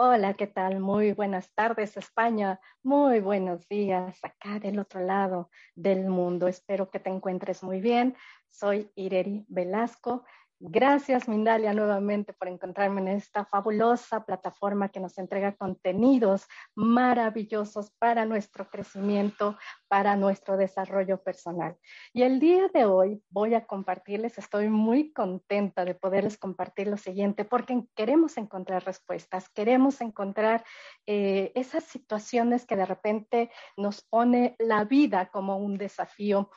Hola, ¿qué tal? Muy buenas tardes, España. Muy buenos días acá del otro lado del mundo. Espero que te encuentres muy bien. Soy Ireri Velasco Gracias, Mindalia, nuevamente por encontrarme en esta fabulosa plataforma que nos entrega contenidos maravillosos para nuestro crecimiento, para nuestro desarrollo personal. Y el día de hoy voy a compartirles, estoy muy contenta de poderles compartir lo siguiente, porque queremos encontrar respuestas, queremos encontrar eh, esas situaciones que de repente nos pone la vida como un desafío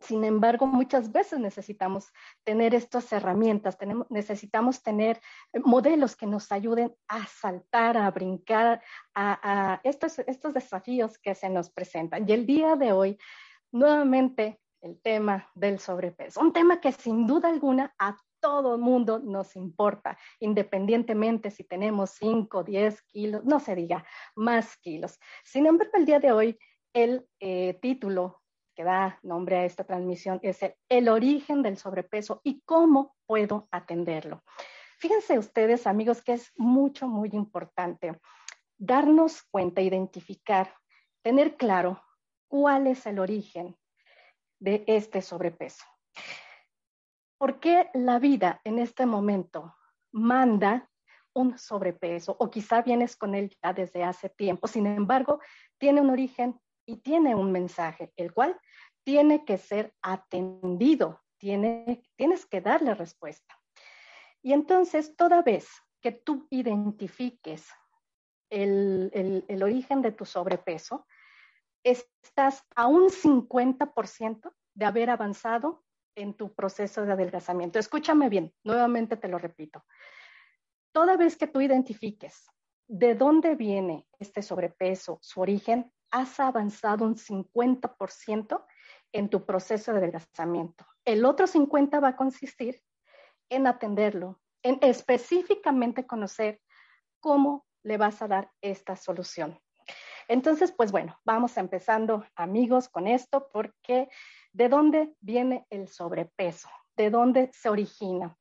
sin embargo, muchas veces necesitamos tener estas herramientas, necesitamos tener modelos que nos ayuden a saltar, a brincar a, estos, estos desafíos que se nos presentan. Y el día de hoy, nuevamente, el tema del sobrepeso, un tema que sin duda alguna a todo el mundo nos importa, independientemente si tenemos 5, 10 kilos, no se diga, más kilos. Sin embargo, el día de hoy, el eh, título que da nombre a esta transmisión es el, origen del sobrepeso y cómo puedo atenderlo. Fíjense ustedes, amigos, que es mucho, muy importante darnos cuenta, identificar, tener claro cuál es el origen de este sobrepeso. ¿Por qué la vida en este momento manda un sobrepeso o quizá vienes con él ya desde hace tiempo? Sin embargo, tiene un origen y tiene un mensaje, el cual tiene que ser atendido, tiene, tienes que darle respuesta. Y entonces, toda vez que tú identifiques el, el origen de tu sobrepeso, estás a un 50% de haber avanzado en tu proceso de adelgazamiento. Escúchame bien, nuevamente te lo repito. Toda vez que tú identifiques de dónde viene este sobrepeso, su origen, has avanzado un 50% en tu proceso de adelgazamiento. El otro 50% va a consistir en atenderlo, en específicamente conocer cómo le vas a dar esta solución. Entonces, pues bueno, vamos empezando amigos con esto porque ¿de dónde viene el sobrepeso? ¿De dónde se origina?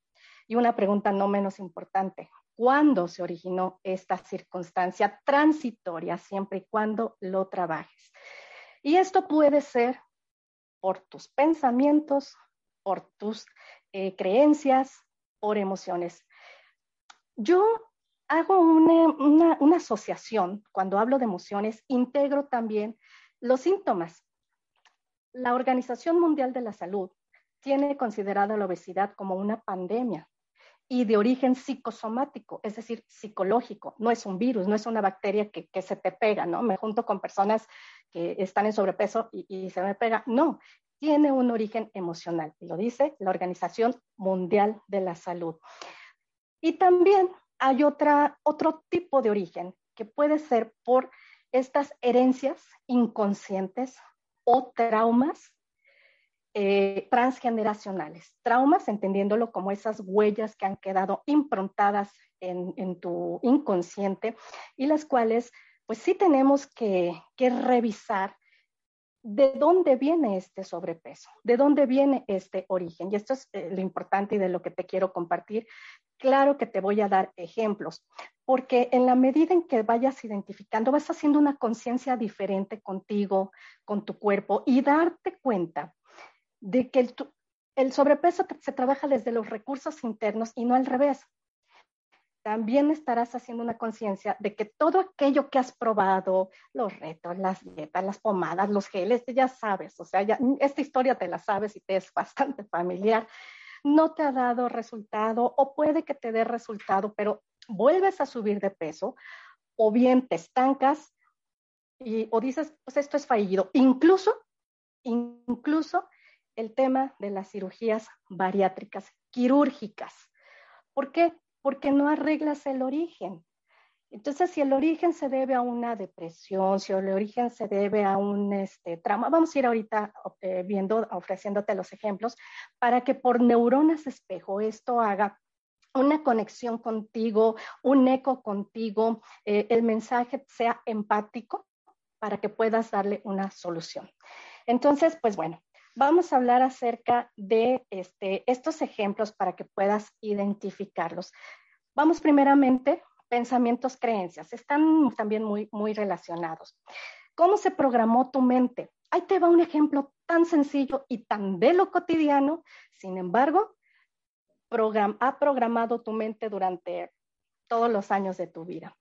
Y una pregunta no menos importante, cuándo se originó esta circunstancia transitoria, siempre y cuando lo trabajes. Y esto puede ser por tus pensamientos, por tus eh, creencias, por emociones. Yo hago una, una asociación, cuando hablo de emociones, integro también los síntomas. La Organización Mundial de la Salud tiene considerada la obesidad como una pandemia y de origen psicosomático, es decir, psicológico. No es un virus, no es una bacteria que, se te pega, ¿no? Me junto con personas que están en sobrepeso y, se me pega. No, tiene un origen emocional, lo dice la Organización Mundial de la Salud. Y también hay otra, otro tipo de origen que puede ser por estas herencias inconscientes o traumas eh, transgeneracionales. Traumas, entendiéndolo como esas huellas que han quedado improntadas en, tu inconsciente y las cuales, pues sí tenemos que, revisar de dónde viene este sobrepeso, de dónde viene este origen. Y esto es eh, lo importante y de lo que te quiero compartir. Claro que te voy a dar ejemplos, porque en la medida en que vayas identificando, vas haciendo una conciencia diferente contigo, con tu cuerpo y darte cuenta de que el, sobrepeso se trabaja desde los recursos internos y no al revés. También estarás haciendo una conciencia de que todo aquello que has probado, los retos, las dietas, las pomadas, los geles, ya sabes, o sea, esta historia te la sabes y te es bastante familiar, no te ha dado resultado o puede que te dé resultado, pero vuelves a subir de peso o bien te estancas y, o dices, pues esto es fallido. Incluso, incluso el tema de las cirugías bariátricas, quirúrgicas. ¿Por qué? Porque no arreglas el origen. Entonces, si el origen se debe a una depresión, si el origen se debe a un este, trauma, vamos a ir ahorita eh, viendo, ofreciéndote los ejemplos, para que por neuronas espejo esto haga una conexión contigo, un eco contigo, eh, el mensaje sea empático para que puedas darle una solución. Entonces, pues bueno, vamos a hablar acerca de este, estos ejemplos para que puedas identificarlos. Vamos primeramente, pensamientos, creencias. Están también muy, muy relacionados. ¿Cómo se programó tu mente? Ahí te va un ejemplo tan sencillo y tan de lo cotidiano. Sin embargo, ha programado tu mente durante todos los años de tu vida.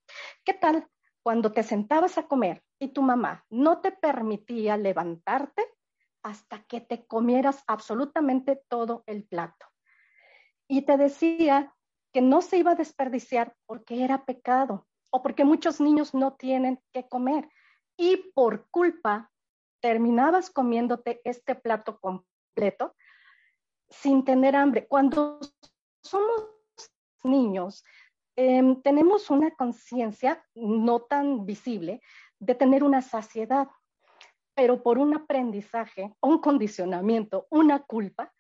¿Qué tal cuando te sentabas a comer y tu mamá no te permitía levantarte hasta que te comieras absolutamente todo el plato. Y te decía que no se iba a desperdiciar porque era pecado o porque muchos niños no tienen que comer. Y por culpa terminabas comiéndote este plato completo sin tener hambre. Cuando somos niños, em, tenemos una conciencia no tan visible de tener una saciedad pero por un aprendizaje, un condicionamiento, una culpa,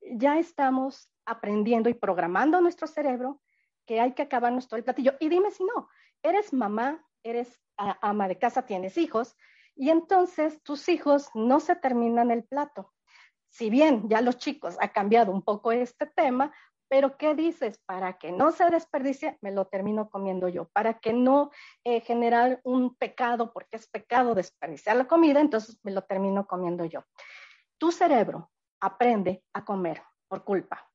ya estamos aprendiendo y programando nuestro cerebro que hay que acabarnos todo el platillo. Y dime si no, eres mamá, eres ama de casa, tienes hijos, y entonces tus hijos no se terminan el plato. Si bien ya los chicos ha cambiado un poco este tema, pero ¿qué dices? Para que no se desperdicie, me lo termino comiendo yo. Para que no eh, generar un pecado, porque es pecado desperdiciar la comida, entonces me lo termino comiendo yo. Tu cerebro aprende a comer por culpa.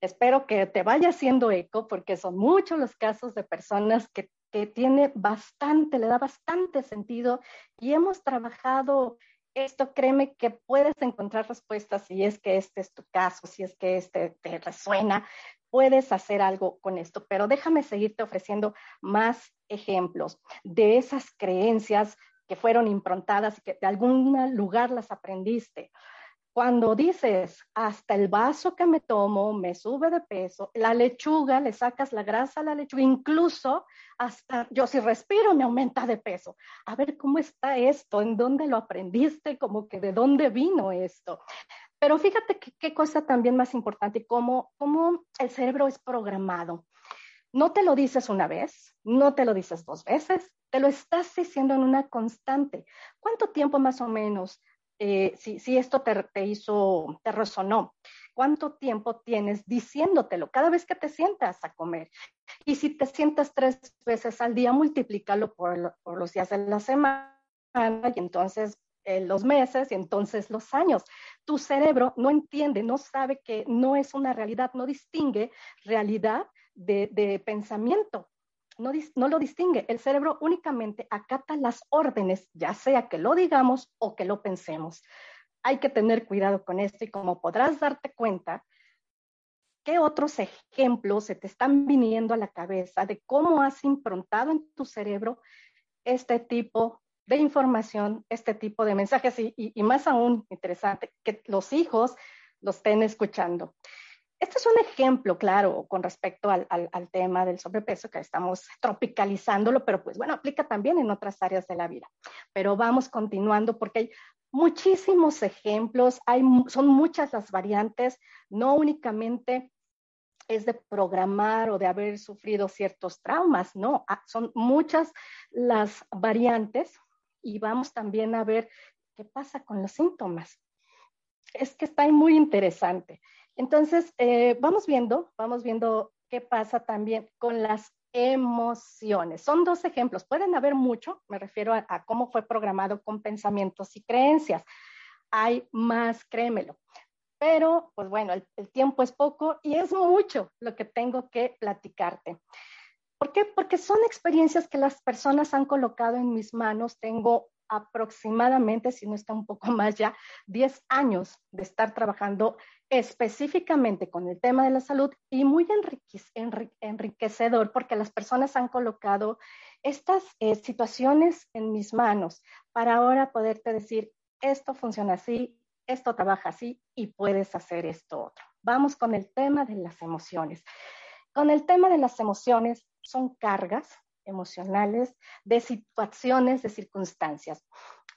Espero que te vaya haciendo eco, porque son muchos los casos de personas que, que tiene bastante, le da bastante sentido y hemos trabajado esto créeme que puedes encontrar respuestas si es que este es tu caso, si es que este te resuena, puedes hacer algo con esto, pero déjame seguirte ofreciendo más ejemplos de esas creencias que fueron improntadas y que de algún lugar las aprendiste. Cuando dices, hasta el vaso que me tomo me sube de peso, la lechuga, le sacas la grasa a la lechuga, incluso hasta yo si respiro me aumenta de peso. A ver cómo está esto, en dónde lo aprendiste, como que de dónde vino esto. Pero fíjate qué cosa también más importante, cómo, cómo el cerebro es programado. No te lo dices una vez, no te lo dices dos veces, te lo estás diciendo en una constante. ¿Cuánto tiempo más o menos eh, si, esto te, hizo, te resonó. ¿Cuánto tiempo tienes diciéndotelo cada vez que te sientas a comer? Y si te sientas tres veces al día, multiplícalo por, los días de la semana y entonces eh, los meses y entonces los años. Tu cerebro no entiende, no sabe que no es una realidad, no distingue realidad de pensamiento no, lo distingue. El cerebro únicamente acata las órdenes, ya sea que lo digamos o que lo pensemos. Hay que tener cuidado con esto y como podrás darte cuenta, ¿qué otros ejemplos se te están viniendo a la cabeza de cómo has improntado en tu cerebro este tipo de información, este tipo de mensajes y más aún interesante, que los hijos lo estén escuchando? Este es un ejemplo, claro, con respecto al, tema del sobrepeso, que estamos tropicalizándolo, pero pues bueno, aplica también en otras áreas de la vida. Pero vamos continuando porque hay muchísimos ejemplos, hay, son muchas las variantes, no únicamente es de programar o de haber sufrido ciertos traumas, no, ah, son muchas las variantes y vamos también a ver qué pasa con los síntomas. Es que está muy interesante. Entonces, eh, vamos viendo, vamos viendo qué pasa también con las emociones. Son dos ejemplos, pueden haber mucho, me refiero a, cómo fue programado con pensamientos y creencias. Hay más, créemelo. Pero, pues bueno, el, el tiempo es poco y es mucho lo que tengo que platicarte. ¿Por qué? Porque son experiencias que las personas han colocado en mis manos. Tengo aproximadamente, si no está un poco más ya, 10 años de estar trabajando específicamente con el tema de la salud y muy enriquecedor porque las personas han colocado estas eh, situaciones en mis manos para ahora poderte decir, esto funciona así, esto trabaja así y puedes hacer esto otro. Vamos con el tema de las emociones. Con el tema de las emociones son cargas emocionales de situaciones, de circunstancias.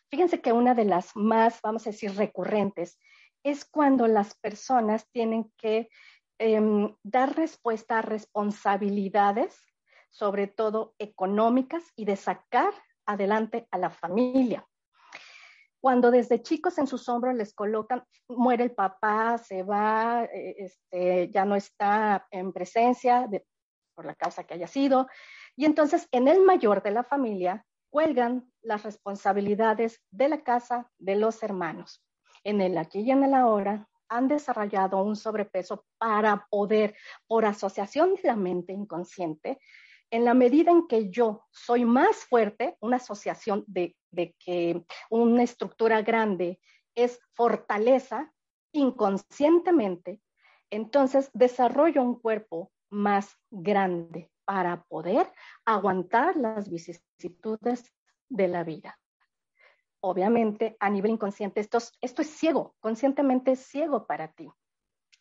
Fíjense que una de las más, vamos a decir, recurrentes es cuando las personas tienen que em, dar respuesta a responsabilidades, sobre todo económicas, y de sacar adelante a la familia. Cuando desde chicos en sus hombros les colocan, muere el papá, se va, eh, este, ya no está en presencia por la causa que haya sido, y entonces en el mayor de la familia cuelgan las responsabilidades de la casa de los hermanos. En el aquí y en el ahora han desarrollado un sobrepeso para poder, por asociación de la mente inconsciente, en la medida en que yo soy más fuerte, una asociación de, de que una estructura grande es fortaleza, inconscientemente, entonces desarrollo un cuerpo más grande para poder aguantar las vicisitudes de la vida obviamente a nivel inconsciente esto, es ciego, conscientemente es ciego para ti.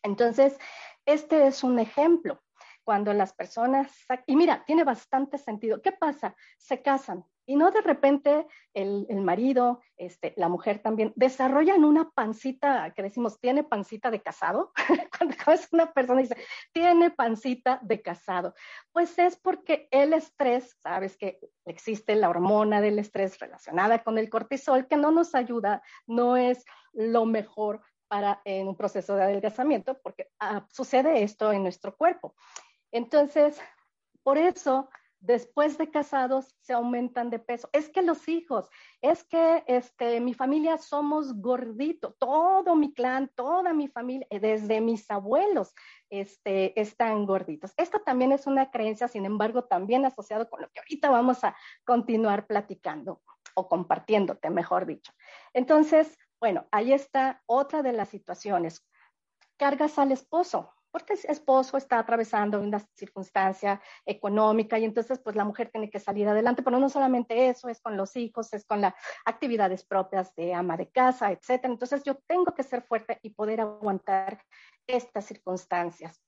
Entonces, este es un ejemplo. Cuando las personas, y mira, tiene bastante sentido. ¿Qué pasa? Se casan, y no de repente el, marido, este, la mujer también, desarrollan una pancita que decimos, tiene pancita de casado. Cuando es una persona dice, tiene pancita de casado. Pues es porque el estrés, sabes que existe la hormona del estrés relacionada con el cortisol, que no nos ayuda, no es lo mejor para en un proceso de adelgazamiento, porque ah, sucede esto en nuestro cuerpo. Entonces, por eso después de casados se aumentan de peso. Es que los hijos, es que este, mi familia somos gorditos, todo mi clan, toda mi familia, eh, desde mis abuelos este, están gorditos. Esto también es una creencia, sin embargo, también asociado con lo que ahorita vamos a continuar platicando o compartiéndote, mejor dicho. Entonces, bueno, ahí está otra de las situaciones. Cargas al esposo porque el esposo está atravesando una circunstancia económica y entonces pues la mujer tiene que salir adelante, pero no solamente eso, es con los hijos, es con las actividades propias de ama de casa, etcétera. Entonces yo tengo que ser fuerte y poder aguantar estas circunstancias.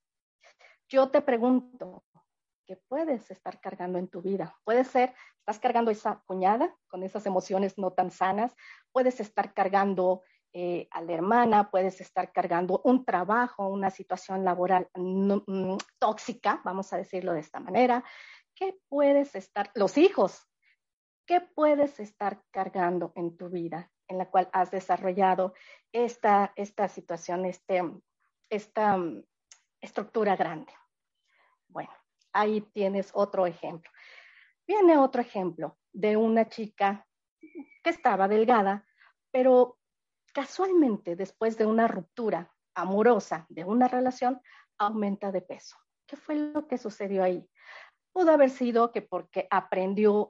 Yo te pregunto, ¿qué puedes estar cargando en tu vida? Puede ser, estás cargando esa cuñada con esas emociones no tan sanas, puedes estar cargando eh, a la hermana, puedes estar cargando un trabajo, una situación laboral mm, tóxica, vamos a decirlo de esta manera. ¿Qué puedes estar, los hijos, qué puedes estar cargando en tu vida en la cual has desarrollado esta, esta situación, este, esta mm, estructura grande? Bueno, ahí tienes otro ejemplo. Viene otro ejemplo de una chica que estaba delgada, pero casualmente después de una ruptura amorosa de una relación, aumenta de peso. ¿Qué fue lo que sucedió ahí? Pudo haber sido que porque aprendió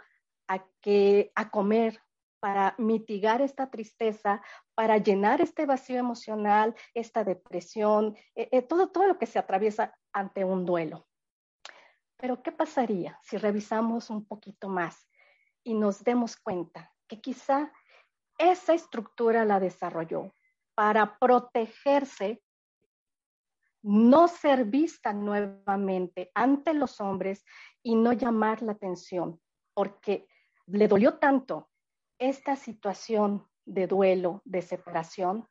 a, que, a comer para mitigar esta tristeza, para llenar este vacío emocional, esta depresión, eh, eh, todo, todo lo que se atraviesa ante un duelo. Pero ¿qué pasaría si revisamos un poquito más y nos demos cuenta que quizá esa estructura la desarrolló para protegerse, no ser vista nuevamente ante los hombres y no llamar la atención, porque le dolió tanto esta situación de duelo, de separación,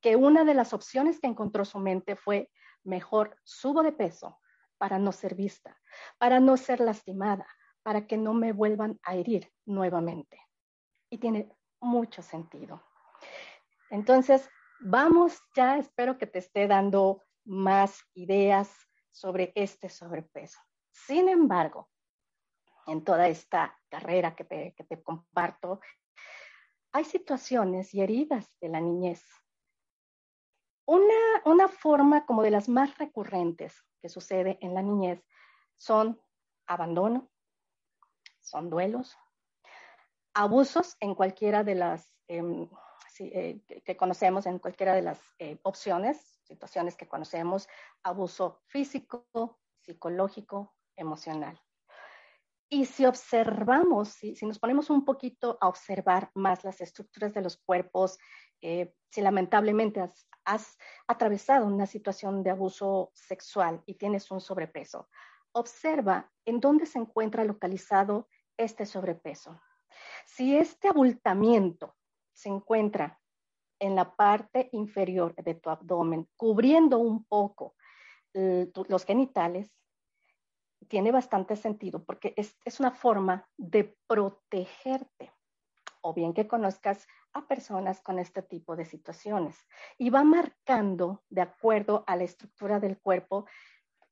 que una de las opciones que encontró su mente fue, mejor subo de peso para no ser vista, para no ser lastimada, para que no me vuelvan a herir nuevamente. Y tiene mucho sentido. Entonces, vamos ya, espero que te esté dando más ideas sobre este sobrepeso. Sin embargo, en toda esta carrera que te, que te comparto, hay situaciones y heridas de la niñez. Una, una forma como de las más recurrentes que sucede en la niñez son abandono, son duelos, abusos en cualquiera de las em, eh, que conocemos, en cualquiera de las eh, opciones, situaciones que conocemos, abuso físico, psicológico, emocional. Y si observamos, si, nos ponemos un poquito a observar más las estructuras de los cuerpos, eh, si lamentablemente has, atravesado una situación de abuso sexual y tienes un sobrepeso, observa en dónde se encuentra localizado este sobrepeso. Si este abultamiento se encuentra en la parte inferior de tu abdomen, cubriendo un poco los genitales, tiene bastante sentido porque es, es una forma de protegerte o bien que conozcas a personas con este tipo de situaciones y va marcando de acuerdo a la estructura del cuerpo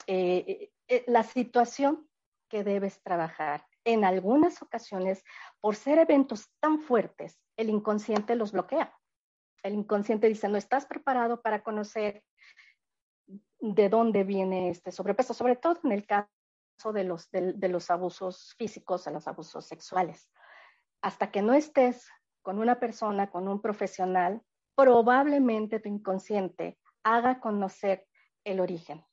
eh, eh, eh, la situación que debes trabajar. En algunas ocasiones, por ser eventos tan fuertes, el inconsciente los bloquea. El inconsciente dice, no estás preparado para conocer de dónde viene este sobrepeso, sobre todo en el caso de los, abusos físicos, de los abusos sexuales. Hasta que no estés con una persona, con un profesional, probablemente tu inconsciente haga conocer el origen.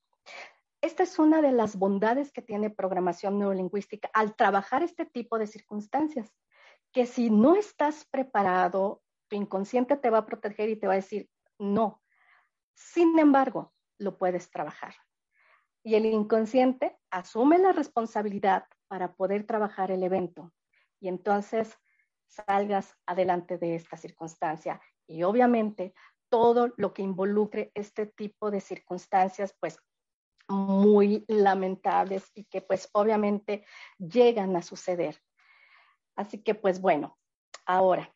Esta es una de las bondades que tiene programación neurolingüística al trabajar este tipo de circunstancias, que si no estás preparado, tu inconsciente te va a proteger y te va a decir no. Sin embargo, lo puedes trabajar y el inconsciente asume la responsabilidad para poder trabajar el evento y entonces salgas adelante de esta circunstancia. Y obviamente todo lo que involucre este tipo de circunstancias, pues muy lamentables y que pues obviamente llegan a suceder. Así que pues bueno, ahora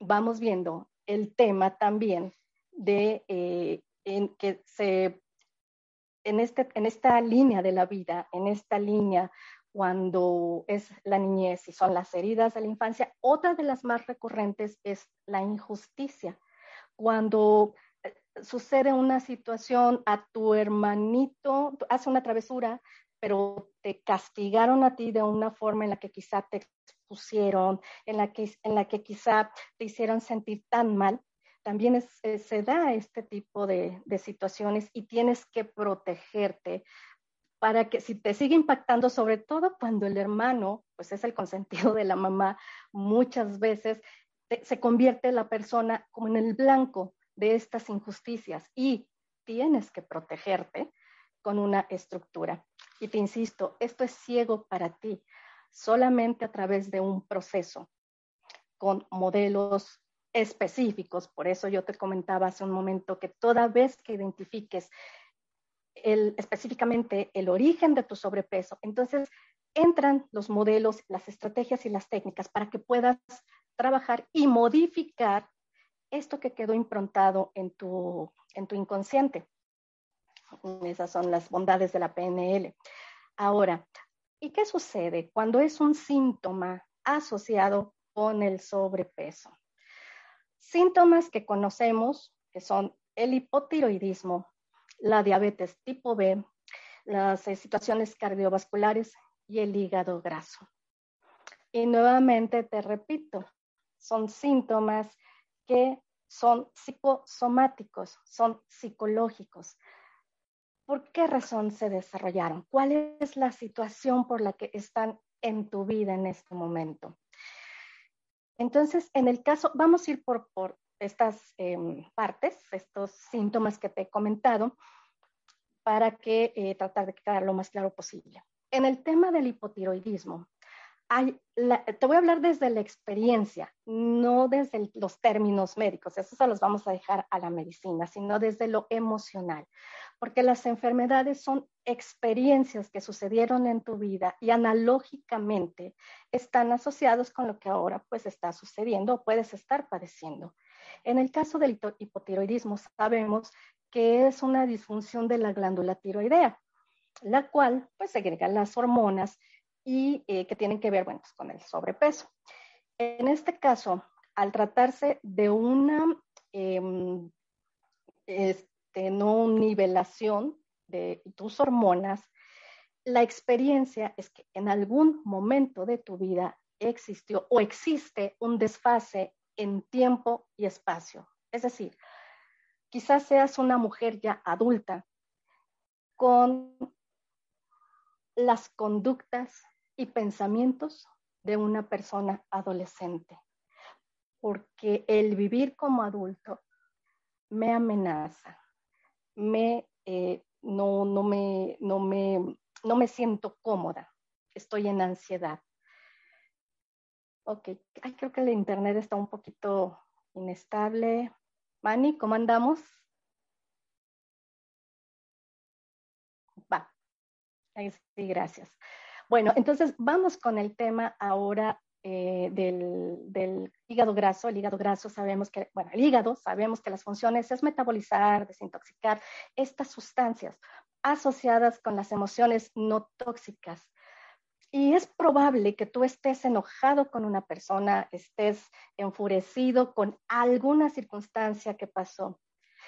vamos viendo el tema también de eh, en que se en, este, en esta línea de la vida, en esta línea cuando es la niñez y son las heridas de la infancia, otra de las más recurrentes es la injusticia. Cuando sucede una situación a tu hermanito, hace una travesura, pero te castigaron a ti de una forma en la que quizá te expusieron, en la que, en la que quizá te hicieron sentir tan mal, también eh, se da este tipo de, situaciones y tienes que protegerte para que si te sigue impactando, sobre todo cuando el hermano, pues es el consentido de la mamá, muchas veces se convierte la persona como en el blanco de estas injusticias y tienes que protegerte con una estructura. Y te insisto, esto es ciego para ti, solamente a través de un proceso con modelos específicos. Por eso yo te comentaba hace un momento que toda vez que identifiques específicamente el origen de tu sobrepeso, entonces entran los modelos, las estrategias y las técnicas para que puedas trabajar y modificar esto que quedó improntado en tu, en tu inconsciente. Esas son las bondades de la PNL. Ahora, ¿y qué sucede cuando es un síntoma asociado con el sobrepeso? Síntomas que conocemos, que son el hipotiroidismo, la diabetes tipo B, las eh, situaciones cardiovasculares y el hígado graso. Y nuevamente te repito, son síntomas que son psicosomáticos, son psicológicos. ¿Por qué razón se desarrollaron? ¿Cuál es la situación por la que están en tu vida en este momento? Entonces, en el caso, vamos a ir por, estas em, partes, estos síntomas que te he comentado, para que eh, tratar de quedar lo más claro posible. En el tema del hipotiroidismo, te voy a hablar desde la experiencia, no desde los términos médicos, eso se los vamos a dejar a la medicina, sino desde lo emocional, porque las enfermedades son experiencias que sucedieron en tu vida y analógicamente están asociados con lo que ahora pues está sucediendo o puedes estar padeciendo. En el caso del hipotiroidismo sabemos que es una disfunción de la glándula tiroidea, la cual pues segrega las hormonas y eh, que tienen que ver, bueno, pues, con el sobrepeso. En este caso, al tratarse de una em, este, no nivelación de tus hormonas, la experiencia es que en algún momento de tu vida existió o existe un desfase en tiempo y espacio. Es decir, quizás seas una mujer ya adulta con las conductas y pensamientos de una persona adolescente, porque el vivir como adulto me amenaza, me, eh, no, no, me, no, me, no me siento cómoda, estoy en ansiedad. Ok, creo que el internet está un poquito inestable. Mani, ¿cómo andamos? Va. Sí, gracias. Bueno, entonces vamos con el tema ahora eh, del, hígado graso. El hígado graso sabemos que, bueno, hígado sabemos que las funciones es metabolizar, desintoxicar estas sustancias asociadas con las emociones no tóxicas. Y es probable que tú estés enojado con una persona, estés enfurecido con alguna circunstancia que pasó.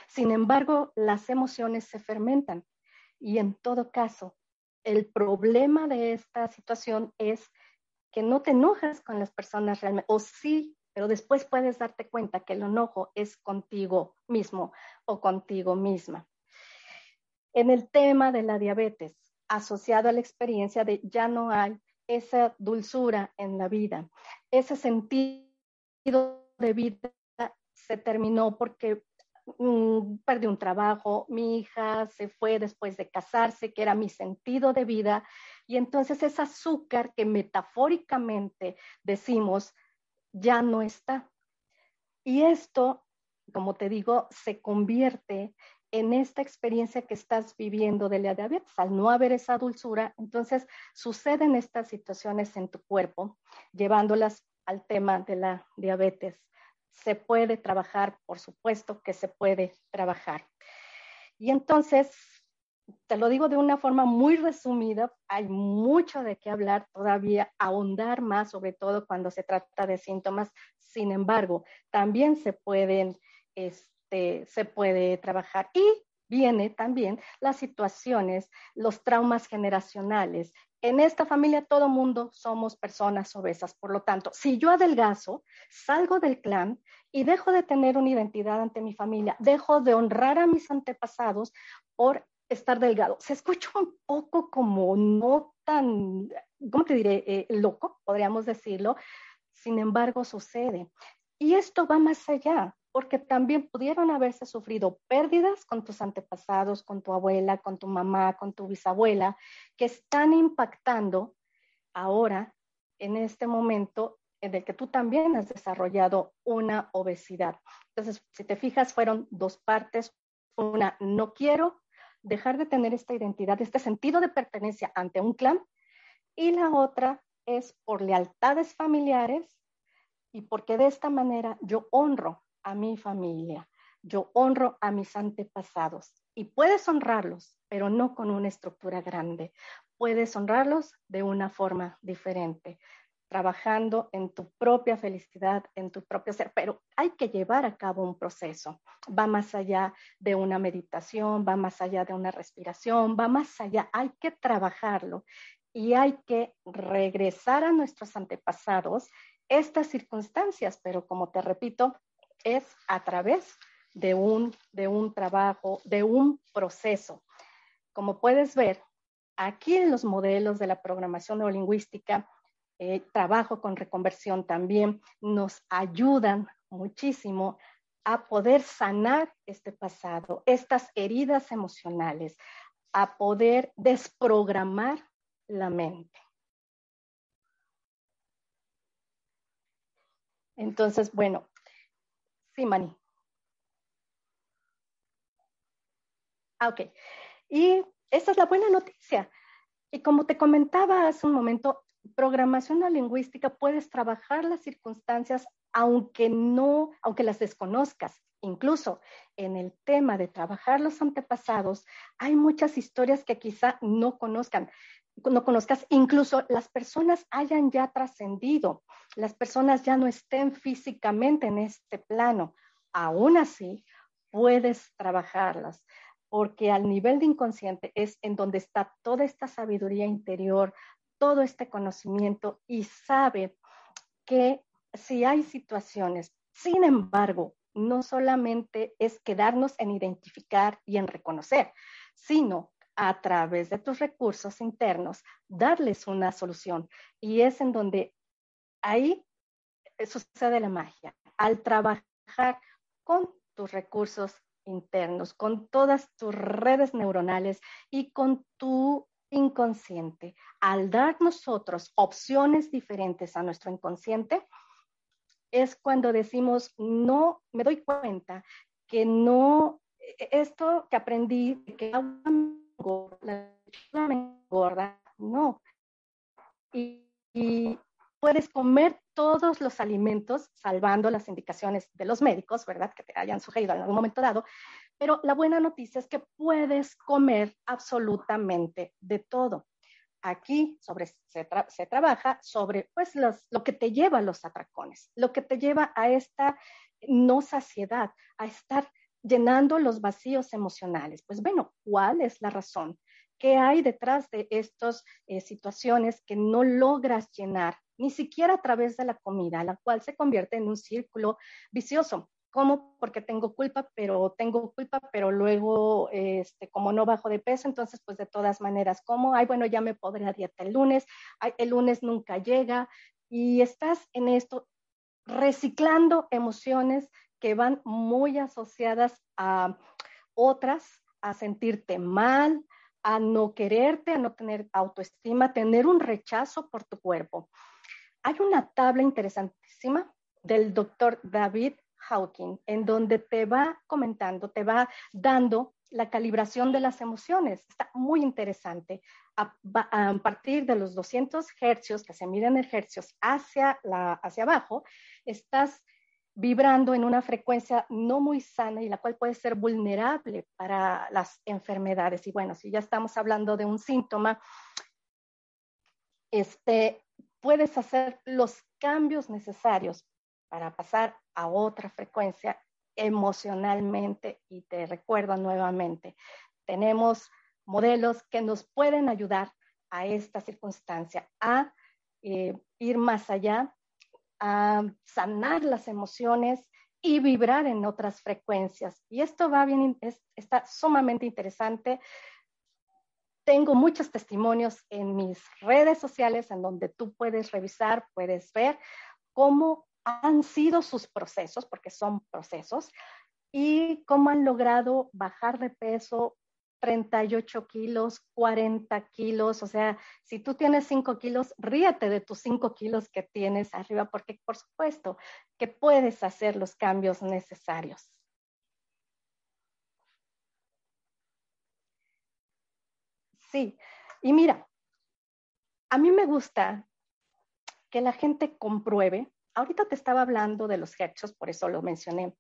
Sin embargo, las emociones se fermentan y en todo caso, el problema de esta situación es que no te enojas con las personas realmente, o sí, pero después puedes darte cuenta que el enojo es contigo mismo o contigo misma. En el tema de la diabetes, asociado a la experiencia de ya no hay esa dulzura en la vida, ese sentido de vida se terminó porque mm, perdí un trabajo, mi hija se fue después de casarse, que era mi sentido de vida, y entonces ese azúcar que metafóricamente decimos ya no está. Y esto, como te digo, se convierte en esta experiencia que estás viviendo de la diabetes. Al no haber esa dulzura, entonces suceden estas situaciones en tu cuerpo, llevándolas al tema de la diabetes. Se puede trabajar, por supuesto que se puede trabajar. Y entonces, te lo digo de una forma muy resumida, hay mucho de qué hablar todavía, ahondar más, sobre todo cuando se trata de síntomas. Sin embargo, también se pueden, este, se puede trabajar y viene también las situaciones, los traumas generacionales. En esta familia todo mundo somos personas obesas, por lo tanto, si yo adelgazo, salgo del clan y dejo de tener una identidad ante mi familia, dejo de honrar a mis antepasados por estar delgado. Se escucha un poco como no tan, ¿cómo te diré? Eh, loco, podríamos decirlo. Sin embargo, sucede. Y esto va más allá, porque también pudieron haberse sufrido pérdidas con tus antepasados, con tu abuela, con tu mamá, con tu bisabuela, que están impactando ahora, en este momento, en el que tú también has desarrollado una obesidad. Entonces, si te fijas, fueron dos partes. Una, no quiero dejar de tener esta identidad, este sentido de pertenencia ante un clan, y la otra es por lealtades familiares y porque de esta manera yo honro a mi familia, yo honro a mis antepasados y puedes honrarlos, pero no con una estructura grande. Puedes honrarlos de una forma diferente trabajando en tu propia felicidad, en tu propio ser, pero hay que llevar a cabo un proceso. Va más allá de una meditación, va más allá de una respiración, va más allá, hay que trabajarlo y hay que regresar a nuestros antepasados estas circunstancias, pero como te repito, es a través de un, de un trabajo, de un proceso. Como puedes ver, aquí en los modelos de la programación neurolingüística, eh, trabajo con reconversión también nos ayudan muchísimo a poder sanar este pasado, estas heridas emocionales, a poder desprogramar la mente. Entonces, bueno, sí. Ah, ok. Y esa es la buena noticia. Y como te comentaba hace un momento, programación lingüística puedes trabajar las circunstancias aunque no, aunque las desconozcas. Incluso en el tema de trabajar los antepasados, hay muchas historias que quizá no conozcan, no conozcas, incluso las personas hayan ya trascendido, las personas ya no estén físicamente en este plano. Aún así, puedes trabajarlas, porque al nivel de inconsciente es en donde está toda esta sabiduría interior, todo este conocimiento y sabe que si hay situaciones, sin embargo, no solamente es quedarnos en identificar y en reconocer, sino a través de tus recursos internos, darles una solución. Y es en donde ahí sucede la magia. Al trabajar con tus recursos internos, con todas tus redes neuronales y con tu inconsciente, al dar nosotros opciones diferentes a nuestro inconsciente, es cuando decimos, no, me doy cuenta que no, e-, esto que aprendí, que la me engorda, no. Y, puedes comer todos los alimentos, salvando las indicaciones de los médicos, ¿verdad? Que te hayan sugerido en algún momento dado. Pero la buena noticia es que puedes comer absolutamente de todo. Aquí sobre, se, trabaja sobre pues, lo que te lleva a los atracones, lo que te lleva a esta no saciedad, a estar llenando los vacíos emocionales. Pues bueno, ¿cuál es la razón? ¿Qué hay detrás de estas eh, situaciones que no logras llenar, ni siquiera a través de la comida, la cual se convierte en un círculo vicioso? ¿Cómo? Porque tengo culpa, pero tengo culpa, pero luego, este, como no bajo de peso, entonces, pues de todas maneras, ¿cómo? Ay, bueno, ya me podré a dieta el lunes, el lunes nunca llega, y estás en esto reciclando emociones que van muy asociadas a otras, a sentirte mal, a no quererte, a no tener autoestima, tener un rechazo por tu cuerpo. Hay una tabla interesantísima del doctor David Hawking en donde te va comentando, te va dando la calibración de las emociones. Está muy interesante. A, partir de los 200 hercios, que se miden en hercios hacia, la, hacia abajo, estás vibrando en una frecuencia no muy sana y la cual puede ser vulnerable para las enfermedades. Y bueno, si ya estamos hablando de un síntoma, este, puedes hacer los cambios necesarios para pasar a otra frecuencia emocionalmente. Y te recuerdo nuevamente, tenemos modelos que nos pueden ayudar a esta circunstancia, a eh, ir más allá a sanar las emociones y vibrar en otras frecuencias. Y esto va bien, está sumamente interesante. Tengo muchos testimonios en mis redes sociales en donde tú puedes revisar, puedes ver cómo han sido sus procesos, porque son procesos, y cómo han logrado bajar de peso, 38 kilos, 40 kilos, o sea, si tú tienes 5 kilos, ríete de tus 5 kilos que tienes arriba, porque por supuesto que puedes hacer los cambios necesarios. Sí, y mira, a mí me gusta que la gente compruebe, ahorita te estaba hablando de los hechos, por eso lo mencioné,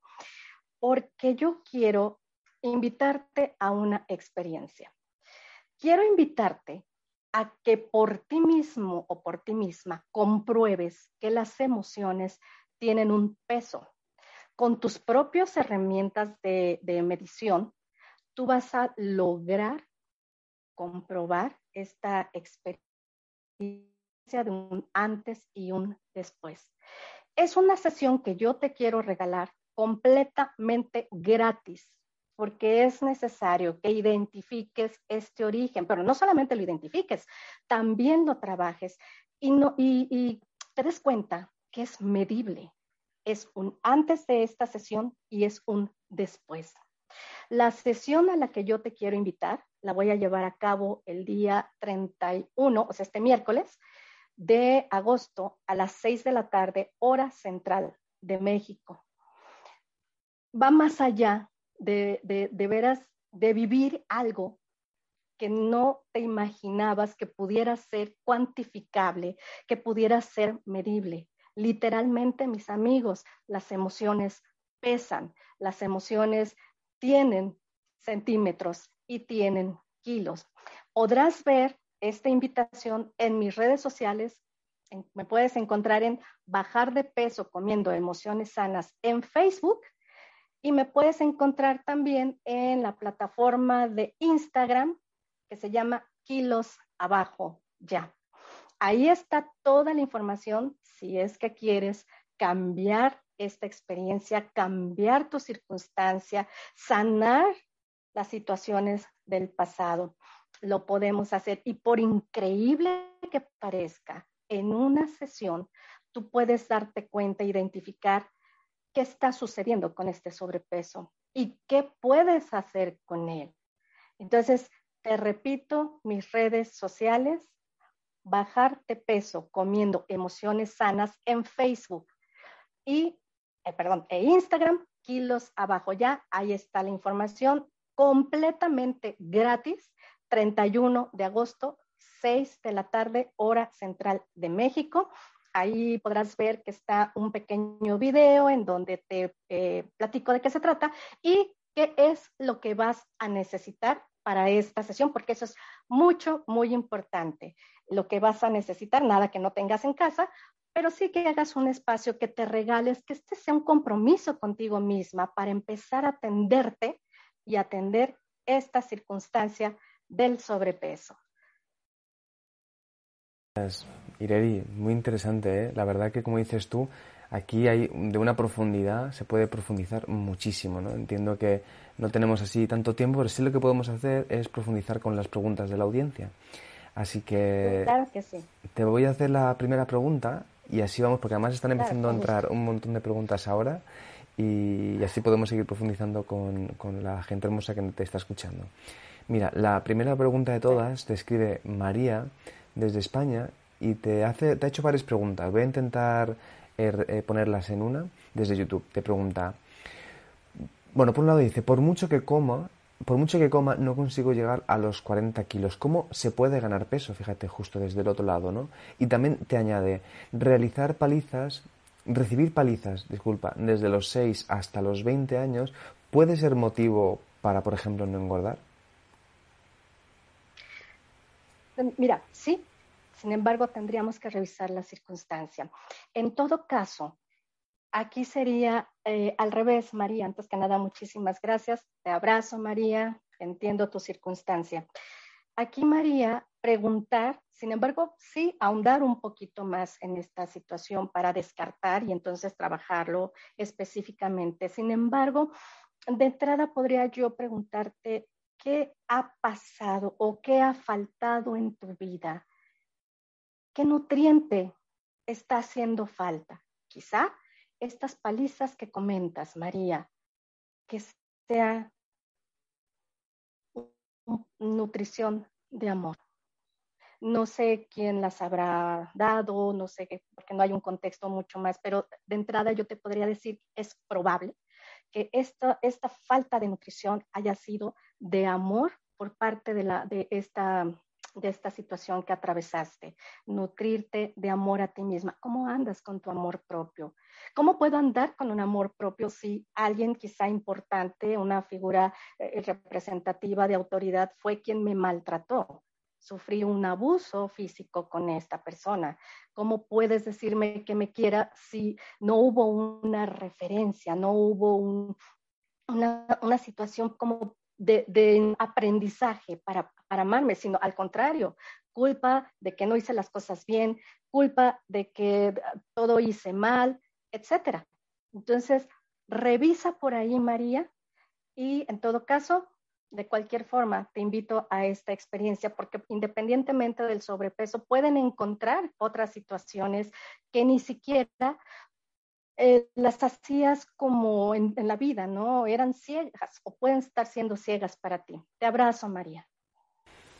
porque yo quiero invitarte a una experiencia. Quiero invitarte a que por ti mismo o por ti misma compruebes que las emociones tienen un peso. Con tus propias herramientas de, medición, tú vas a lograr comprobar esta experiencia de un antes y un después. Es una sesión que yo te quiero regalar completamente gratis porque es necesario que identifiques este origen, pero no solamente lo identifiques, también lo trabajes y, no, y, te des cuenta que es medible. Es un antes de esta sesión y es un después. La sesión a la que yo te quiero invitar la voy a llevar a cabo el día 31, o sea, este miércoles de agosto a las 6 de la tarde, hora central de México. Va más allá de, de, veras, de vivir algo que no te imaginabas que pudiera ser cuantificable, que pudiera ser medible. Literalmente, mis amigos, las emociones pesan, las emociones tienen centímetros y tienen kilos. Podrás ver esta invitación en mis redes sociales. me puedes encontrar en Bajar de peso comiendo emociones sanas en Facebook y me puedes encontrar también en la plataforma de Instagram que se llama Kilos Abajo Ya. ahí está toda la información si es que quieres cambiar esta experiencia, cambiar tu circunstancia, sanar las situaciones del pasado. Lo podemos hacer y por increíble que parezca, en una sesión tú puedes darte cuenta, identificar qué está sucediendo con este sobrepeso y qué puedes hacer con él. Entonces, te repito, mis redes sociales, bajarte peso comiendo emociones sanas en Facebook y, eh, perdón, e Instagram, kilos abajo ya, ahí está la información completamente gratis, 31 de agosto, 6 de la tarde, hora central de México. Ahí podrás ver que está un pequeño video en donde te eh, platico de qué se trata y qué es lo que vas a necesitar para esta sesión, porque eso es mucho, muy importante. Lo que vas a necesitar, nada que no tengas en casa, pero sí que hagas un espacio que te regales, que este sea un compromiso contigo misma para empezar a atenderte y atender esta circunstancia del sobrepeso. Ireri, muy interesante, ¿eh? la verdad que como dices tú, aquí hay de una profundidad, se puede profundizar muchísimo, ¿no? Entiendo que no tenemos así tanto tiempo, pero sí lo que podemos hacer es profundizar con las preguntas de la audiencia. Así que, claro que sí. te voy a hacer la primera pregunta y así vamos, porque además están empezando a entrar un montón de preguntas ahora y así podemos seguir profundizando con, con la gente hermosa que te está escuchando. Mira, la primera pregunta de todas te escribe María desde España y te, hace, te ha hecho varias preguntas. Voy a intentar er, eh, ponerlas en una desde YouTube. Te pregunta, bueno, por un lado dice, por mucho que coma, por mucho que coma, no consigo llegar a los 40 kilos. ¿Cómo se puede ganar peso? Fíjate, justo desde el otro lado, ¿no? Y también te añade, realizar palizas recibir palizas, disculpa, desde los 6 hasta los 20 años puede ser motivo para, por ejemplo, no engordar? Mira, sí, sin embargo, tendríamos que revisar la circunstancia. En todo caso, aquí sería eh, al revés, María. Antes que nada, muchísimas gracias. Te abrazo, María. Entiendo tu circunstancia. Aquí, María, preguntar, sin embargo, sí, ahondar un poquito más en esta situación para descartar y entonces trabajarlo específicamente. Sin embargo, de entrada podría yo preguntarte, ¿qué ha pasado o qué ha faltado en tu vida? ¿Qué nutriente está haciendo falta? Quizá estas palizas que comentas, María, que sea nutrición de amor. No sé quién las habrá dado, no sé, porque no hay un contexto mucho más, pero de entrada yo te podría decir, es probable que esta, esta falta de nutrición haya sido de amor por parte de, la, de esta de esta situación que atravesaste, nutrirte de amor a ti misma. ¿Cómo andas con tu amor propio? ¿Cómo puedo andar con un amor propio si alguien quizá importante, una figura eh, representativa de autoridad fue quien me maltrató? Sufrí un abuso físico con esta persona. ¿Cómo puedes decirme que me quiera si no hubo una referencia, no hubo una, una situación como de, aprendizaje para, para amarme, sino al contrario, culpa de que no hice las cosas bien, culpa de que todo hice mal, etcétera. Entonces, revisa por ahí, María, y en todo caso, de cualquier forma, te invito a esta experiencia porque independientemente del sobrepeso, pueden encontrar otras situaciones que ni siquiera eh, las hacías como en, la vida, ¿no? Eran ciegas o pueden estar siendo ciegas para ti. Te abrazo, María.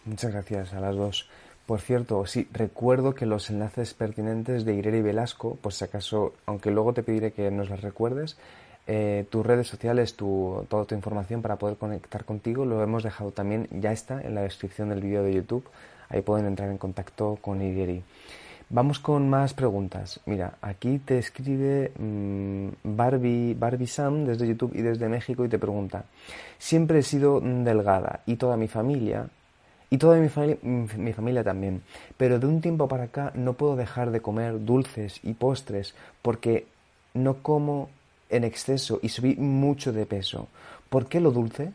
Muchas gracias a las dos. Por cierto, sí, recuerdo que los enlaces pertinentes de Irene y Velasco, pues si acaso, aunque luego te pediré que nos las recuerdes, eh, tus redes sociales, tu, toda tu información para poder conectar contigo, lo hemos dejado también, ya está en la descripción del vídeo de YouTube. Ahí pueden entrar en contacto con Ireri. Vamos con más preguntas. Mira, aquí te escribe mm, Barbie, Barbie Sam desde YouTube y desde México y te pregunta, siempre he sido delgada y toda mi familia, y toda mi, mi familia también, pero de un tiempo para acá no puedo dejar de comer dulces y postres porque no como en exceso y subí mucho de peso. ¿Por qué lo dulce?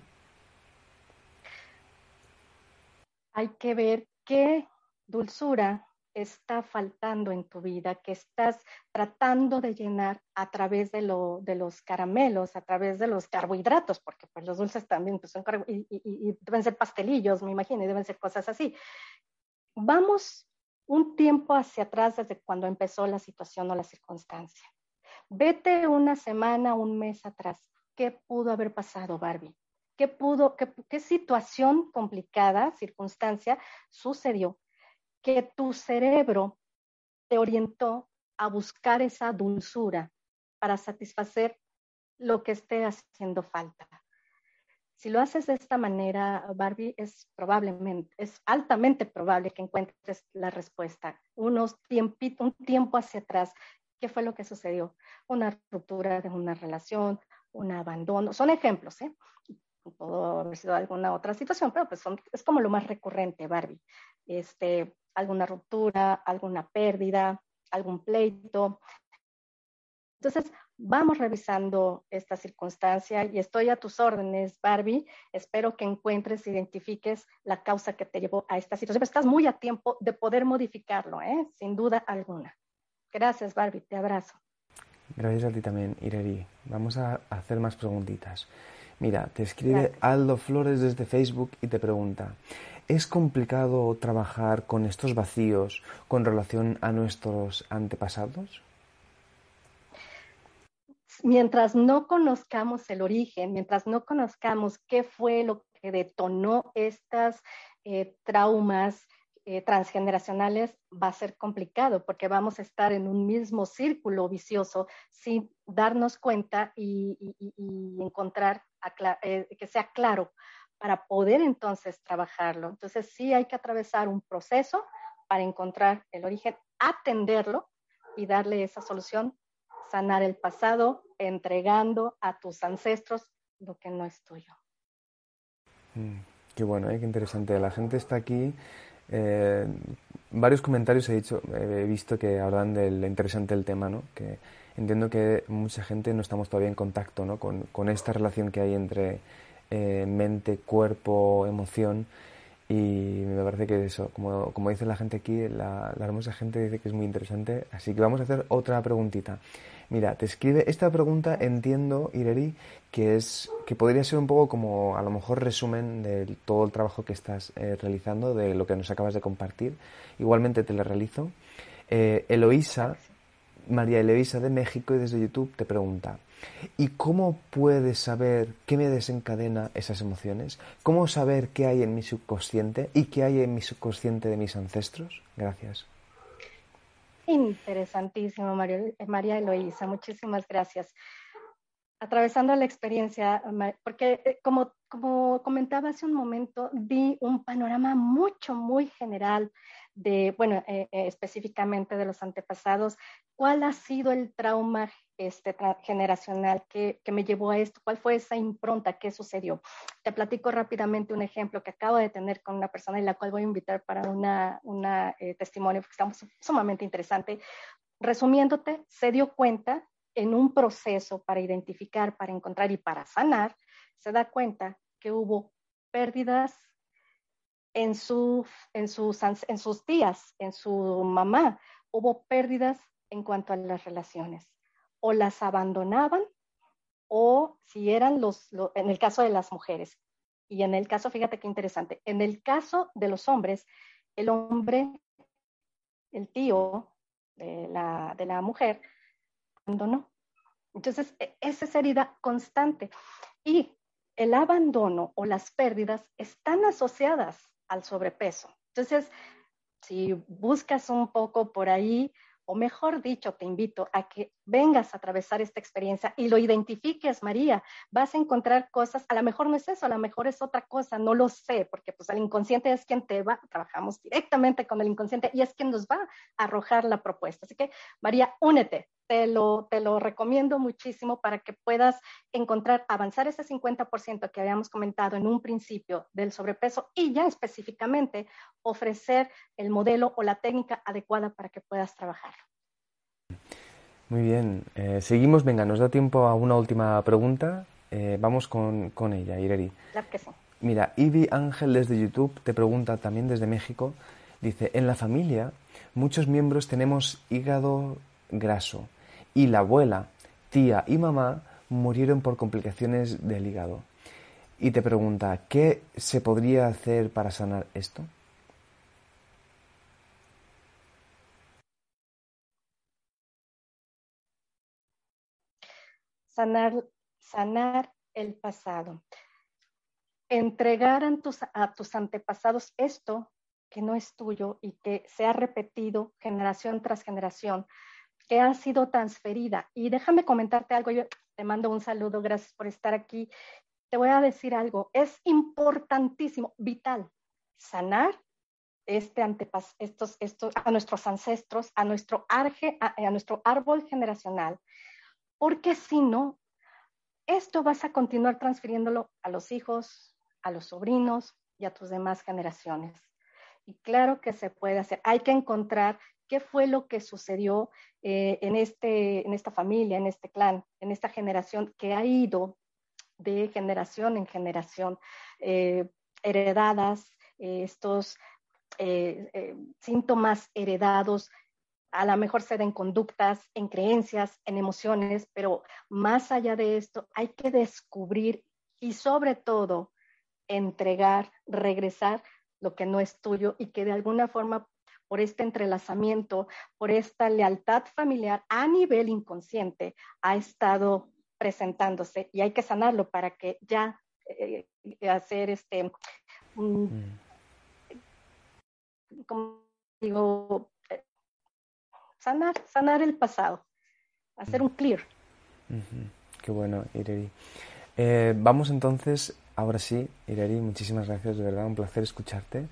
Hay que ver qué dulzura está faltando en tu vida, que estás tratando de llenar a través de, lo, de los caramelos, a través de los carbohidratos, porque pues los dulces también pues, son y, y, deben ser pastelillos, me imagino, y deben ser cosas así. Vamos un tiempo hacia atrás desde cuando empezó la situación o la circunstancia. Vete una semana, un mes atrás. ¿Qué pudo haber pasado, Barbie? ¿Qué pudo, qué situación complicada, circunstancia sucedió que tu cerebro te orientó a buscar esa dulzura para satisfacer lo que esté haciendo falta. Si lo haces de esta manera, Barbie, es probablemente, es altamente probable que encuentres la respuesta. Unos tiempito, un tiempo hacia atrás, ¿qué fue lo que sucedió? Una ruptura de una relación, un abandono. Son ejemplos, ¿eh? Pudo haber sido alguna otra situación, pero pues es como lo más recurrente, Barbie. Este, alguna ruptura, alguna pérdida, algún pleito. Entonces, vamos revisando esta circunstancia y estoy a tus órdenes, Barbie. Espero que encuentres, identifiques la causa que te llevó a esta situación. Pero estás muy a tiempo de poder modificarlo, ¿eh? sin duda alguna. Gracias, Barbie. Te abrazo. Gracias a ti también, Ireri. Vamos a hacer más preguntitas. Mira, te escribe Aldo Flores desde Facebook y te pregunta, ¿Es complicado trabajar con estos vacíos con relación a nuestros antepasados? Mientras no conozcamos el origen, mientras no conozcamos qué fue lo que detonó estas eh, traumas eh, transgeneracionales, va a ser complicado porque vamos a estar en un mismo círculo vicioso sin darnos cuenta y, encontrar eh, que sea claro para poder entonces trabajarlo. Entonces sí hay que atravesar un proceso para encontrar el origen, atenderlo y darle esa solución, sanar el pasado, entregando a tus ancestros lo que no es tuyo. Mm, qué bueno, ¿eh? qué interesante. La gente está aquí. Eh, varios comentarios he dicho, he visto que hablan del interesante del tema, ¿no? Que entiendo que mucha gente no estamos todavía en contacto, ¿no? Con, con esta relación que hay entre eh, mente, cuerpo, emoción. Y me parece que eso, como, como dice la gente aquí, la, hermosa gente dice que es muy interesante. Así que vamos a hacer otra preguntita. Mira, te escribe esta pregunta, entiendo, Ireri, que es que podría ser un poco como a lo mejor resumen de todo el trabajo que estás eh, realizando, de lo que nos acabas de compartir. Igualmente te la realizo. Eh, Eloísa, María Eloísa de México y desde YouTube te pregunta, ¿Y cómo puedes saber qué me desencadena esas emociones? ¿Cómo saber qué hay en mi subconsciente y qué hay en mi subconsciente de mis ancestros? Gracias. Interesantísimo, María Eloísa. Muchísimas gracias. Atravesando la experiencia, porque eh, como, como comentaba hace un momento, di un panorama mucho, muy general de, bueno, eh, eh, específicamente de los antepasados, ¿cuál ha sido el trauma este, generacional que, me llevó a esto? ¿Cuál fue esa impronta? ¿Qué sucedió? Te platico rápidamente un ejemplo que acabo de tener con una persona y la cual voy a invitar para una, una eh, testimonio que está sumamente interesante. Resumiéndote, se dio cuenta en un proceso para identificar, para encontrar y para sanar, se da cuenta que hubo pérdidas en, su, en, sus, en sus tías, en su mamá, hubo pérdidas en cuanto a las relaciones o las abandonaban o si eran los, en el caso de las mujeres. Y en el caso, fíjate qué interesante, en el caso de los hombres, el hombre, el tío de la, de la mujer, abandonó. Entonces, e, esa es herida constante. Y el abandono o las pérdidas están asociadas al sobrepeso. Entonces, si buscas un poco por ahí, o mejor dicho, te invito a que vengas a atravesar esta experiencia y lo identifiques, María. Vas a encontrar cosas, a lo mejor no es eso, a lo mejor es otra cosa, no lo sé, porque pues el inconsciente es quien te va, trabajamos directamente con el inconsciente y es quien nos va a arrojar la propuesta. Así que, María, únete, te lo, te lo recomiendo muchísimo para que puedas encontrar, avanzar ese 50% que habíamos comentado en un principio del sobrepeso y ya específicamente ofrecer el modelo o la técnica adecuada para que puedas trabajar. Muy bien, eh, seguimos, venga, nos da tiempo a una última pregunta. Eh, vamos con, con, ella, Ireri. Claro que sí. Mira, Ivy Ángel desde YouTube te pregunta también desde México Dice, en la familia muchos miembros tenemos hígado graso y la abuela, tía y mamá murieron por complicaciones del hígado. Y te pregunta, ¿qué se podría hacer para sanar esto? Sanar, sanar el pasado. Entregar a tus, a tus antepasados esto que no es tuyo y que se ha repetido generación tras generación, que ha sido transferida. Y déjame comentarte algo, yo te mando un saludo, gracias por estar aquí. Te voy a decir algo, es importantísimo, vital, sanar este antepas estos, estos, a nuestros ancestros, a nuestro, arge, a, a nuestro árbol generacional, porque si no, esto vas a continuar transfiriéndolo a los hijos, a los sobrinos y a tus demás generaciones. Y claro que se puede hacer. Hay que encontrar qué fue lo que sucedió eh, en, este, en esta familia, en este clan, en esta generación que ha ido de generación en generación, eh, heredadas, eh, estos síntomas heredados, a lo mejor se en conductas, en creencias, en emociones, pero más allá de esto hay que descubrir y sobre todo entregar, regresar lo que no es tuyo y que de alguna forma por este entrelazamiento, por esta lealtad familiar a nivel inconsciente ha estado presentándose y hay que sanarlo para que ya eh, hacer este, mm. como digo, eh, sanar, sanar el pasado, hacer un clear. Qué bueno, Ireri. Eh, vamos entonces Ahora sí, Ireri, muchísimas gracias, de verdad, un placer escucharte,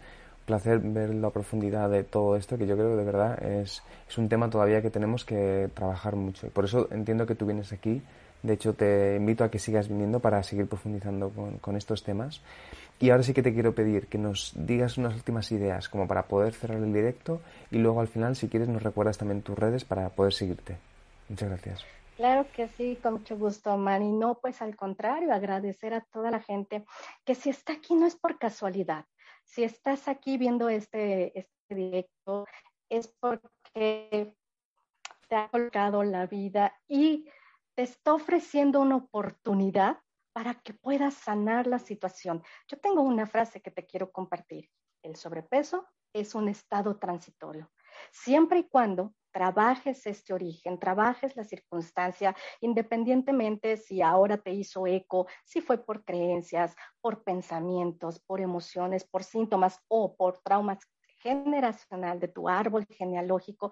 placer ver la profundidad de todo esto, que yo creo que de verdad es, es un tema todavía que tenemos que trabajar mucho. Por eso entiendo que tú vienes aquí, de hecho te invito a que sigas viniendo para seguir profundizando con, con estos temas. Y ahora sí que te quiero pedir que nos digas unas últimas ideas como para poder cerrar el directo y luego al final, si quieres, nos recuerdas también tus redes para poder seguirte. Muchas gracias. Claro que sí, con mucho gusto, Manny. No, pues al contrario, agradecer a toda la gente que si está aquí no es por casualidad. Si estás aquí viendo este, este directo es porque te ha colocado la vida y te está ofreciendo una oportunidad para que puedas sanar la situación. Yo tengo una frase que te quiero compartir. El sobrepeso es un estado transitorio. Siempre y cuando trabajes este origen, trabajes la circunstancia, independientemente si ahora te hizo eco, si fue por creencias, por pensamientos, por emociones, por síntomas o por traumas generacional de tu árbol genealógico.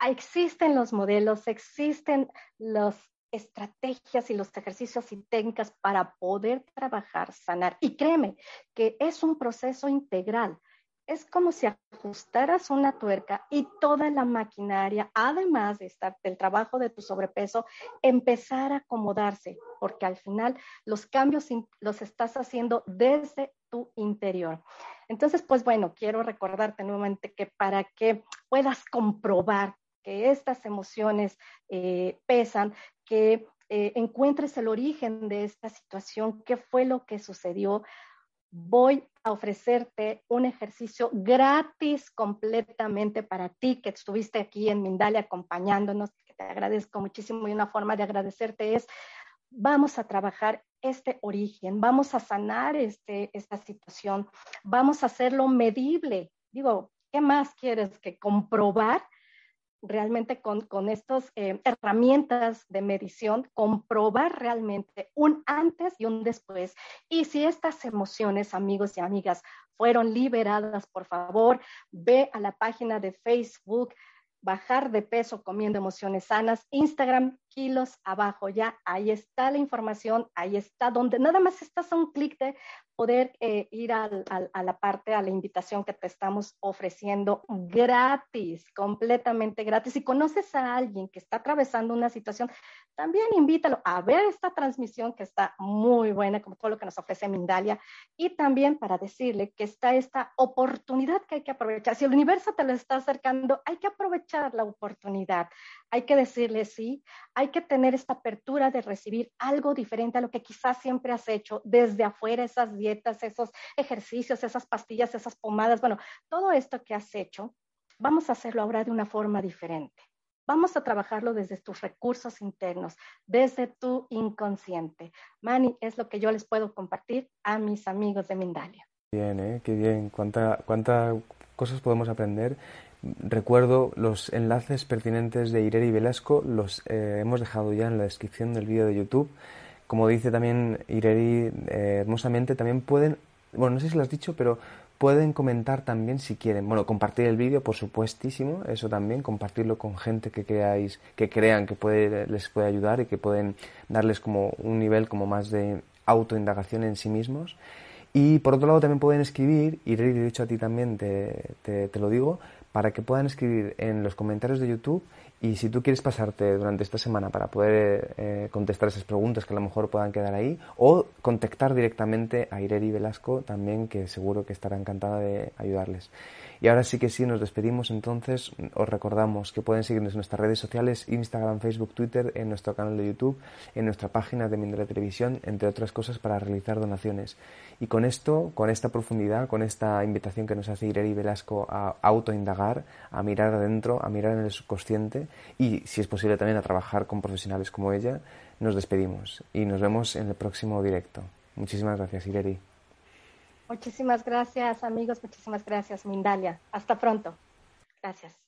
Existen los modelos, existen las estrategias y los ejercicios y técnicas para poder trabajar, sanar. Y créeme que es un proceso integral es como si ajustaras una tuerca y toda la maquinaria, además de estar del trabajo de tu sobrepeso, empezar a acomodarse, porque al final los cambios los estás haciendo desde tu interior. Entonces, pues bueno, quiero recordarte nuevamente que para que puedas comprobar que estas emociones eh, pesan, que eh, encuentres el origen de esta situación, qué fue lo que sucedió, voy a ofrecerte un ejercicio gratis completamente para ti que estuviste aquí en Mindalia acompañándonos, que te agradezco muchísimo y una forma de agradecerte es, vamos a trabajar este origen, vamos a sanar este, esta situación, vamos a hacerlo medible. Digo, ¿qué más quieres que comprobar realmente con, con estas eh, herramientas de medición, comprobar realmente un antes y un después. Y si estas emociones, amigos y amigas, fueron liberadas, por favor, ve a la página de Facebook bajar de peso comiendo emociones sanas, Instagram, kilos abajo, ya ahí está la información, ahí está donde nada más estás a un clic de poder eh, ir a la parte, a la invitación que te estamos ofreciendo gratis, completamente gratis. Si conoces a alguien que está atravesando una situación, también invítalo a ver esta transmisión que está muy buena, como todo lo que nos ofrece Mindalia, y también para decirle que está esta oportunidad que hay que aprovechar. Si el universo te lo está acercando, hay que aprovechar la oportunidad. Hay que decirle sí, hay que tener esta apertura de recibir algo diferente a lo que quizás siempre has hecho desde afuera, esas 10 dietas, esos ejercicios, esas pastillas, esas pomadas, bueno, todo esto que has hecho, vamos a hacerlo ahora de una forma diferente. Vamos a trabajarlo desde tus recursos internos, desde tu inconsciente. Mani, es lo que yo les puedo compartir a mis amigos de Mindalia. Bien, ¿eh? qué bien. Cuántas cuánta cosas podemos aprender. Recuerdo los enlaces pertinentes de Ireri Velasco, los eh, hemos dejado ya en la descripción del vídeo de YouTube. Como dice también Ireri eh, hermosamente, también pueden, bueno, no sé si lo has dicho, pero Pueden comentar también si quieren. Bueno, compartir el vídeo, por supuestísimo, eso también, compartirlo con gente que creáis, que crean que puede, les puede ayudar y que pueden darles como un nivel como más de autoindagación en sí mismos. Y por otro lado también pueden escribir, y de hecho a ti también te, te lo digo, para que puedan escribir en los comentarios de YouTube y si tú quieres pasarte durante esta semana para poder eh, contestar esas preguntas que a lo mejor puedan quedar ahí, o contactar directamente a Ireri Velasco también, que seguro que estará encantada de ayudarles. Y ahora sí que sí, nos despedimos entonces. Os recordamos que pueden seguirnos en nuestras redes sociales, Instagram, Facebook, Twitter, en nuestro canal de YouTube, en nuestra página de Mindre Televisión, entre otras cosas para realizar donaciones. Y con esto, con esta profundidad, con esta invitación que nos hace Ireri Velasco a autoindagar, a mirar adentro, a mirar en el subconsciente y, si es posible, también a trabajar con profesionales como ella, nos despedimos y nos vemos en el próximo directo. Muchísimas gracias, Ireri. Muchísimas gracias, amigos. Muchísimas gracias, Mindalia. Hasta pronto. Gracias.